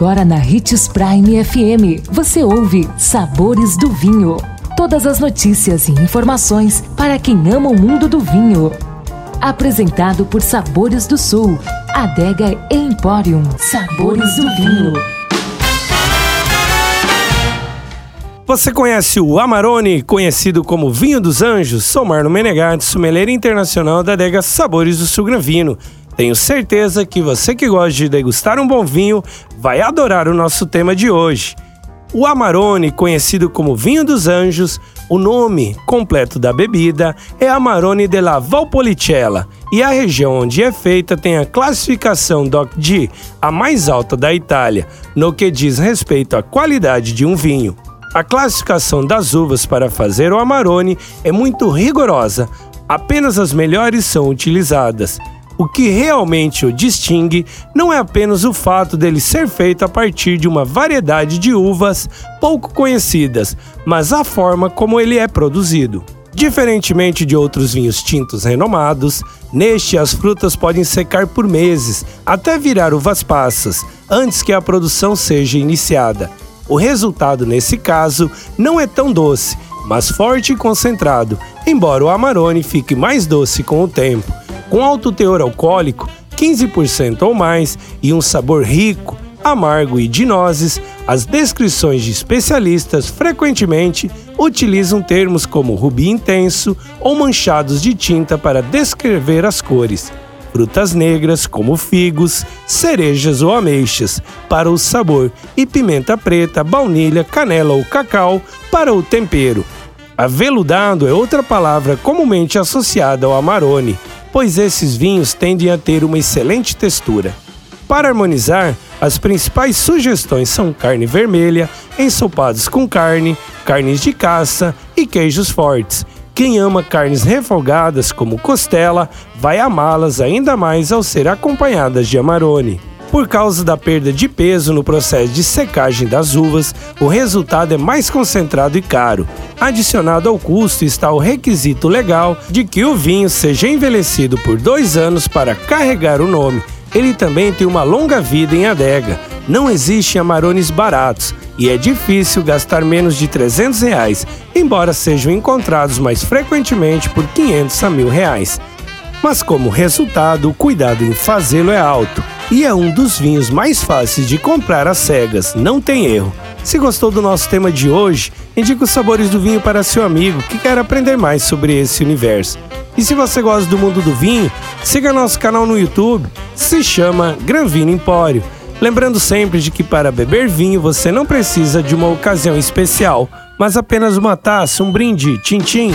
Agora na Ritz Prime FM, você ouve Sabores do Vinho. Todas as notícias e informações para quem ama o mundo do vinho. Apresentado por Sabores do Sul, Adega Emporium. Sabores do Vinho. Você conhece o Amarone, conhecido como Vinho dos Anjos? Sou Marno Menegatti, sommelier internacional da adega Sabores do Sul Granvino. Tenho certeza que você que gosta de degustar um bom vinho vai adorar o nosso tema de hoje. O Amarone, conhecido como Vinho dos Anjos, o nome completo da bebida é Amarone della Valpolicella e a região onde é feita tem a classificação DOC-D, a mais alta da Itália, no que diz respeito à qualidade de um vinho. A classificação das uvas para fazer o Amarone é muito rigorosa, apenas as melhores são utilizadas. O que realmente o distingue não é apenas o fato dele ser feito a partir de uma variedade de uvas pouco conhecidas, mas a forma como ele é produzido. Diferentemente de outros vinhos tintos renomados, neste as frutas podem secar por meses até virar uvas passas, antes que a produção seja iniciada. O resultado nesse caso não é tão doce, mas forte e concentrado, embora o Amarone fique mais doce com o tempo. Com alto teor alcoólico, 15% ou mais, e um sabor rico, amargo e de nozes, as descrições de especialistas frequentemente utilizam termos como rubi intenso ou manchados de tinta para descrever as cores frutas negras como figos, cerejas ou ameixas para o sabor e pimenta preta, baunilha, canela ou cacau para o tempero. Aveludado é outra palavra comumente associada ao amarone, pois esses vinhos tendem a ter uma excelente textura. Para harmonizar, as principais sugestões são carne vermelha, ensopados com carne, carnes de caça e queijos fortes, quem ama carnes refogadas como costela vai amá-las ainda mais ao ser acompanhadas de amarone. Por causa da perda de peso no processo de secagem das uvas, o resultado é mais concentrado e caro. Adicionado ao custo está o requisito legal de que o vinho seja envelhecido por dois anos para carregar o nome. Ele também tem uma longa vida em adega. Não existem amarones baratos, e é difícil gastar menos de 300 reais, embora sejam encontrados mais frequentemente por 500 a mil reais. Mas como resultado, o cuidado em fazê-lo é alto e é um dos vinhos mais fáceis de comprar às cegas, não tem erro. Se gostou do nosso tema de hoje, indique os sabores do vinho para seu amigo que quer aprender mais sobre esse universo. E se você gosta do mundo do vinho, siga nosso canal no YouTube, se chama Granvino Empório. Lembrando sempre de que para beber vinho você não precisa de uma ocasião especial, mas apenas uma taça, um brinde, tchim-tchim